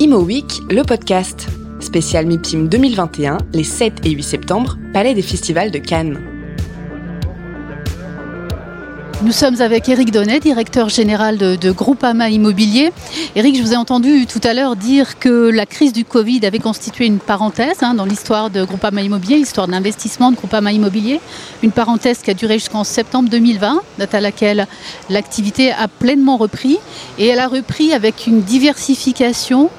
Imo Week, le podcast. Spécial MIPIM 2021, les 7 et 8 septembre, Palais des Festivals de Cannes. Nous sommes avec Eric Donnet, directeur général de, de, Groupama Immobilier. Eric, je vous ai entendu tout à l'heure dire que la crise du Covid avait constitué une parenthèse hein, dans l'histoire de Groupama Immobilier, l'histoire d'investissement de Groupama Immobilier. Une parenthèse qui a duré jusqu'en septembre 2020, date à laquelle l'activité a pleinement repris. Et elle a repris avec une diversification,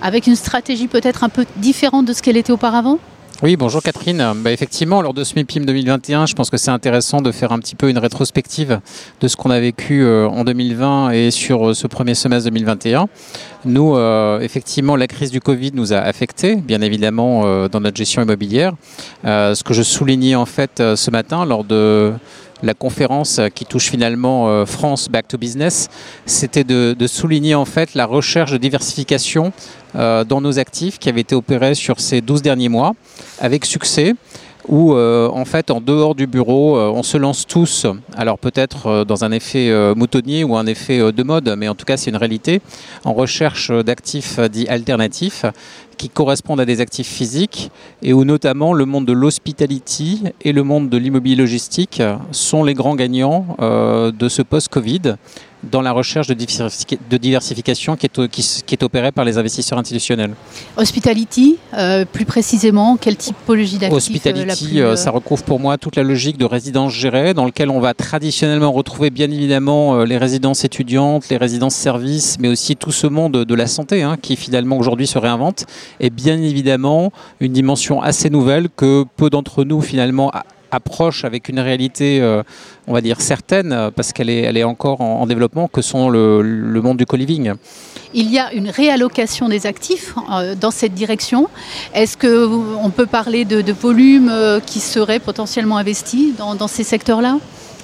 avec une stratégie peut-être un peu différente de ce qu'elle était auparavant? Oui, bonjour Catherine. Bah, effectivement, lors de ce MIPIM 2021, je pense que c'est intéressant de faire un petit peu une rétrospective de ce qu'on a vécu euh, en 2020 et sur euh, ce premier semestre 2021. Nous, euh, effectivement, la crise du Covid nous a affectés, bien évidemment, dans notre gestion immobilière. Ce que je soulignais en fait ce matin lors de la conférence qui touche finalement France Back to Business, c'était de, de, souligner en fait la recherche de diversification euh, dans nos actifs qui avait été opérée sur ces 12 derniers mois avec succès où euh, en fait en dehors du bureau euh, on se lance tous. Alors peut-être euh, dans un effet moutonnier ou un effet de mode mais en tout cas c'est une réalité. En recherche d'actifs dits alternatifs qui correspondent à des actifs physiques et où notamment le monde de l'hospitality et le monde de l'immobilier logistique sont les grands gagnants de ce post-Covid dans la recherche de, diversifi de diversification qui est, qui, qui est, opérée par les investisseurs institutionnels. Hospitality, euh, plus précisément, quelle typologie d'actifs Hospitality, euh, plus, ça recouvre pour moi toute la logique de résidence gérée, dans lequel on va traditionnellement retrouver bien évidemment euh, les résidences étudiantes, les résidences services, mais aussi tout ce monde de la santé hein, qui finalement aujourd'hui se réinvente, et bien évidemment une dimension assez nouvelle que peu d'entre nous finalement approche avec une réalité, euh, on va dire, certaine, parce qu'elle est, encore en, en développement, que sont le, monde du co-living. Il y a une réallocation des actifs euh, dans cette direction. Est-ce qu'on peut parler de, de volumes euh, qui seraient potentiellement investis dans, dans ces secteurs-là?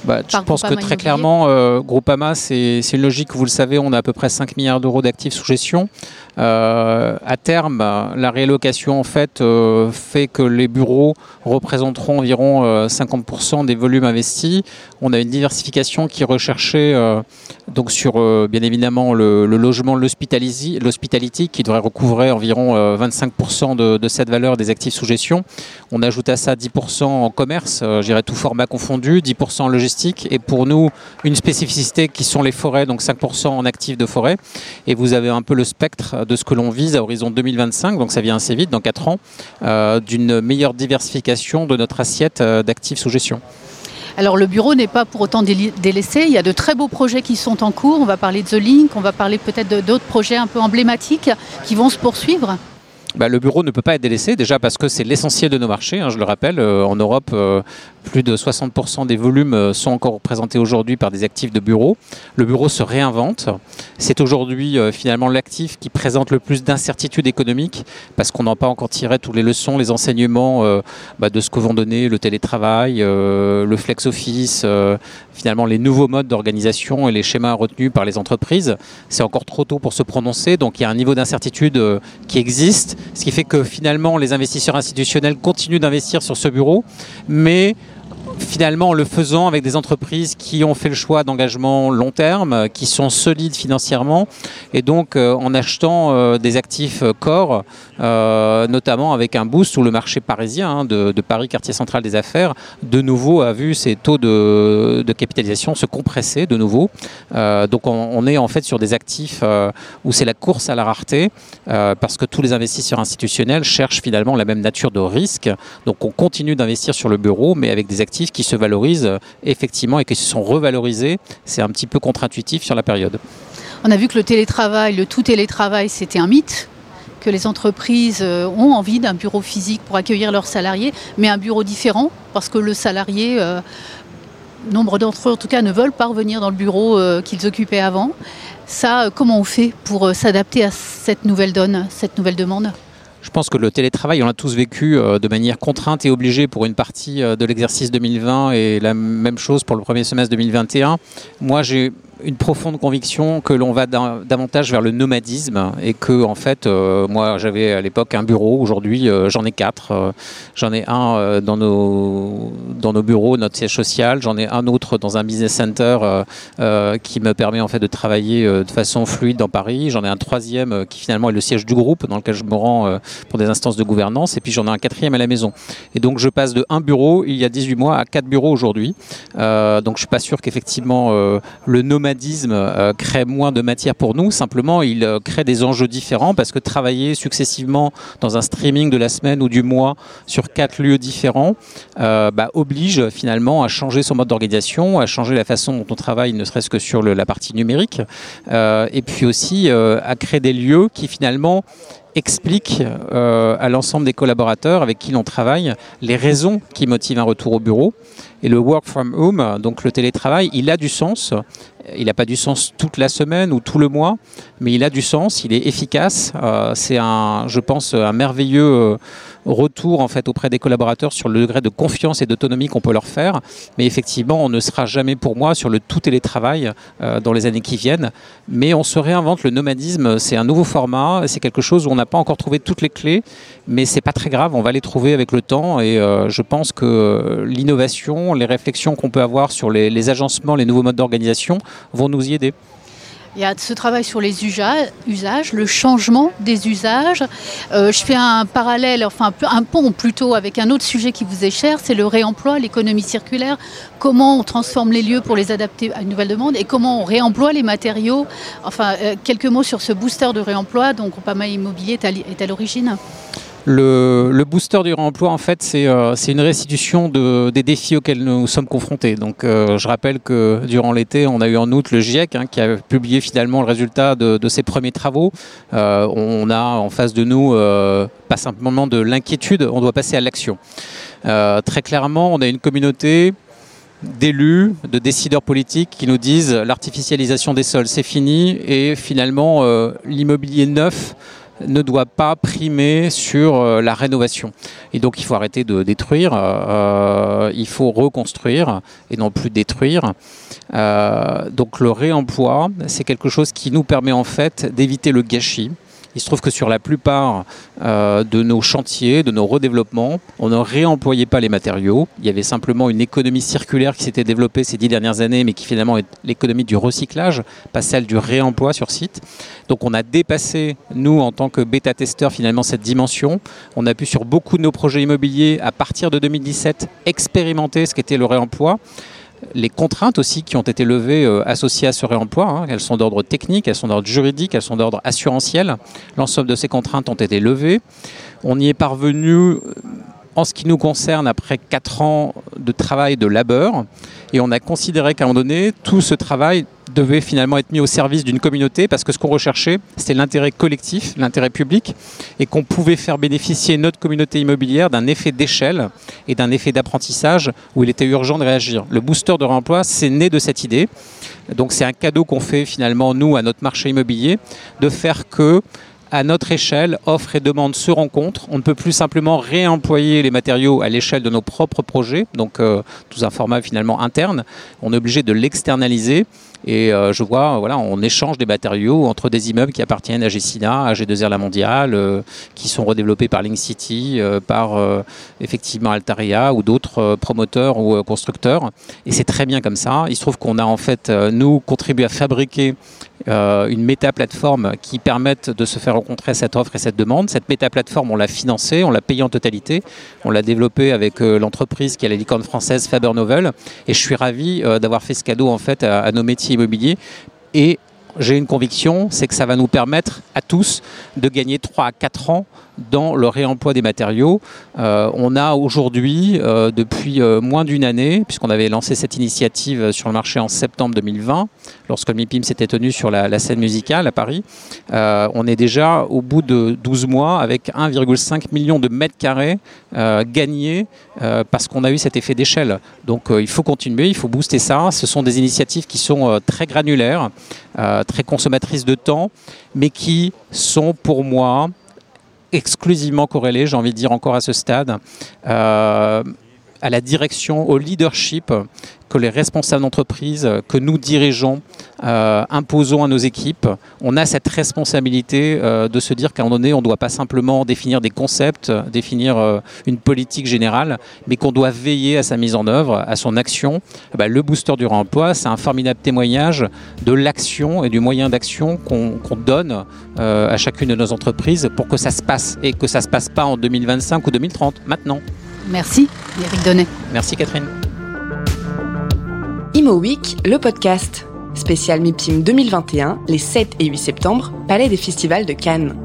Bah, je pense que très clairement, euh, Groupama, c'est une logique, vous le savez, on a à peu près 5 milliards d'euros d'actifs sous gestion. Euh, à terme, la réallocation en fait euh, fait que les bureaux représenteront environ euh, 50% des volumes investis. On a une diversification qui est recherchée donc sur bien évidemment le, le logement, l'hospitality qui devrait recouvrer environ 25% de, de, cette valeur des actifs sous gestion. On ajoute à ça 10% en commerce, j'irais tout format confondu, 10% en logistique et pour nous une spécificité qui sont les forêts, donc 5% en actifs de forêt. Et vous avez un peu le spectre de ce que l'on vise à horizon 2025, donc ça vient assez vite, dans 4 ans, euh, d'une meilleure diversification de notre assiette euh, d'actifs sous gestion. Alors le bureau n'est pas pour autant délaissé, il y a de très beaux projets qui sont en cours, on va parler de The Link, on va parler peut-être d'autres projets un peu emblématiques qui vont se poursuivre bah, le bureau ne peut pas être délaissé, déjà parce que c'est l'essentiel de nos marchés. Hein, je le rappelle, euh, en Europe, euh, plus de 60% des volumes euh, sont encore représentés aujourd'hui par des actifs de bureau. Le bureau se réinvente. C'est aujourd'hui finalement l'actif qui présente le plus d'incertitudes économiques, parce qu'on n'a pas encore tiré toutes les leçons, les enseignements bah, de ce que vont donner le télétravail, le flex office, euh, finalement les nouveaux modes d'organisation et les schémas retenus par les entreprises. C'est encore trop tôt pour se prononcer, donc il y a un niveau d'incertitude qui existe ce qui fait que finalement les investisseurs institutionnels continuent d'investir sur ce bureau, mais finalement en le faisant avec des entreprises qui ont fait le choix d'engagement long terme, qui sont solides financièrement et donc euh, en achetant euh, des actifs corps, euh, notamment avec un boost sur le marché parisien hein, de, Paris, quartier central des affaires, de nouveau a vu ses taux de, capitalisation se compresser de nouveau. Donc on, on, est en fait sur des actifs où c'est la course à la rareté parce que tous les investisseurs institutionnels cherchent finalement la même nature de risque. Donc on continue d'investir sur le bureau mais avec des actifs qui se valorisent euh, effectivement et qui se sont revalorisés. C'est un petit peu contre-intuitif sur la période. On a vu que le télétravail, le tout télétravail, c'était un mythe que les entreprises euh, ont envie d'un bureau physique pour accueillir leurs salariés, mais un bureau différent, parce que le salarié, euh, nombre d'entre eux en tout cas, ne veulent pas revenir dans le bureau qu'ils occupaient avant. Ça, comment on fait pour s'adapter à cette nouvelle donne, cette nouvelle demande? Je pense que le télétravail, on l'a tous vécu euh, de manière contrainte et obligée pour une partie euh, de l'exercice 2020 et la même chose pour le premier semestre 2021. Moi, j'ai une profonde conviction que l'on va davantage vers le nomadisme et que en fait, euh, moi j'avais à l'époque un bureau, aujourd'hui euh, j'en ai quatre. Euh, j'en ai un dans, nos, dans nos bureaux, notre siège social, j'en ai un autre dans un business center qui me permet en fait de travailler de façon fluide dans Paris. J'en ai un troisième qui finalement est le siège du groupe dans lequel je me rends pour des instances de gouvernance et puis j'en ai un quatrième à la maison. Et donc je passe de un bureau il y a 18 mois à quatre bureaux aujourd'hui. donc je suis pas sûr qu'effectivement le nomadisme euh, crée moins de matière pour nous, simplement il euh, crée des enjeux différents parce que travailler successivement dans un streaming de la semaine ou du mois sur quatre lieux différents euh, bah, oblige finalement à changer son mode d'organisation, à changer la façon dont on travaille, ne serait-ce que sur la partie numérique, et puis aussi à créer des lieux qui finalement expliquent à l'ensemble des collaborateurs avec qui l'on travaille les raisons qui motivent un retour au bureau. Et le work from home, donc le télétravail, il a du sens. Il n'a pas du sens toute la semaine ou tout le mois, mais il a du sens, il est efficace. Euh, c'est un, je pense, un merveilleux euh, retour en fait auprès des collaborateurs sur le degré de confiance et d'autonomie qu'on peut leur faire. Mais effectivement, on ne sera jamais pour moi sur le tout télétravail euh, dans les années qui viennent. Mais on se réinvente. Le nomadisme, c'est un nouveau format. C'est quelque chose où on n'a pas encore trouvé toutes les clés, mais c'est pas très grave. On va les trouver avec le temps. Et je pense que l'innovation, les réflexions qu'on peut avoir sur les agencements, les nouveaux modes d'organisation vont nous y aider. Il y a ce travail sur les usages, le changement des usages. Euh, je fais un parallèle, enfin un pont plutôt avec un autre sujet qui vous est cher, c'est le réemploi, l'économie circulaire. Comment on transforme les lieux pour les adapter à une nouvelle demande et comment on réemploie les matériaux. Enfin, euh, quelques mots sur ce booster de réemploi dont Groupama Immobilier est à l'origine. Le, booster du réemploi, en fait, c'est euh, une restitution des défis auxquels nous sommes confrontés. Donc, euh, je rappelle que durant l'été, on a eu en août le GIEC hein, qui a publié finalement le résultat de, ses premiers travaux. Euh, on a en face de nous pas simplement de l'inquiétude, on doit passer à l'action. très clairement, on a une communauté d'élus, de décideurs politiques qui nous disent l'artificialisation des sols, c'est fini et finalement l'immobilier neuf ne doit pas primer sur euh, la rénovation. Et donc il faut arrêter de détruire, euh, il faut reconstruire et non plus détruire. Euh, donc le réemploi, c'est quelque chose qui nous permet en fait d'éviter le gâchis. Il se trouve que sur la plupart euh, de nos chantiers, de nos redéveloppements, on ne réemployait pas les matériaux. Il y avait simplement une économie circulaire qui s'était développée ces dix dernières années, mais qui finalement est l'économie du recyclage, pas celle du réemploi sur site. Donc on a dépassé, nous, en tant que bêta-testeurs, finalement, cette dimension. On a pu, sur beaucoup de nos projets immobiliers, à partir de 2017, expérimenter ce qu'était le réemploi les contraintes aussi qui ont été levées euh, associées à ce réemploi. Hein. elles sont d'ordre technique, elles sont d'ordre juridique, elles sont d'ordre assurantiel. L'ensemble de ces contraintes ont été levées. On y est parvenu euh, en ce qui nous concerne après 4 ans de travail de labeur. Et on a considéré qu'à un moment donné, tout ce travail devait finalement être mis au service d'une communauté parce que ce qu'on recherchait, c'était l'intérêt collectif, l'intérêt public, et qu'on pouvait faire bénéficier notre communauté immobilière d'un effet d'échelle et d'un effet d'apprentissage où il était urgent de réagir. Le booster de remploi, c'est né de cette idée. Donc c'est un cadeau qu'on fait finalement, nous, à notre marché immobilier, de faire que à notre échelle, offre et demande se rencontrent. On ne peut plus simplement réemployer les matériaux à l'échelle de nos propres projets, donc euh, tout un format finalement interne. On est obligé de l'externaliser. Et euh, je vois, voilà, on échange des matériaux entre des immeubles qui appartiennent à Gessina, à G2R La Mondiale, euh, qui sont redéveloppés par Link City, par effectivement Altaria ou d'autres promoteurs ou constructeurs. Et c'est très bien comme ça. Il se trouve qu'on a en fait, nous, contribué à fabriquer euh, une méta-plateforme qui permette de se faire rencontrer cette offre et cette demande. Cette méta-plateforme, on l'a financée, on l'a payée en totalité, on l'a développée avec euh, l'entreprise qui est la licorne française Faber Novel. Et je suis ravi euh, d'avoir fait ce cadeau en fait à nos métiers immobiliers. Et j'ai une conviction, c'est que ça va nous permettre à tous de gagner 3 à 4 ans dans le réemploi des matériaux. Euh, on a aujourd'hui, euh, depuis euh, moins d'une année, puisqu'on avait lancé cette initiative sur le marché en septembre 2020, lorsque le MIPIM s'était tenu sur la, scène musicale à Paris, on est déjà au bout de 12 mois avec 1,5 million de mètres carrés gagnés parce qu'on a eu cet effet d'échelle. Donc il faut continuer, il faut booster ça. Ce sont des initiatives qui sont très granulaires, très consommatrices de temps, mais qui sont pour moi exclusivement corrélé, j'ai envie de dire encore à ce stade, euh, à la direction, au leadership que les responsables d'entreprise, que nous dirigeons, euh, imposons à nos équipes. On a cette responsabilité euh, de se dire qu'à un moment donné, on ne doit pas simplement définir des concepts, définir euh, une politique générale, mais qu'on doit veiller à sa mise en œuvre, à son action. Eh ben, le booster du remploi, c'est un formidable témoignage de l'action et du moyen d'action qu'on donne à chacune de nos entreprises pour que ça se passe et que ça ne se passe pas en 2025 ou 2030, maintenant. Merci, Eric Donnet. Merci, Catherine. Imo Week, le podcast. Spécial MIPIM 2021, les 7 et 8 septembre, Palais des Festivals de Cannes.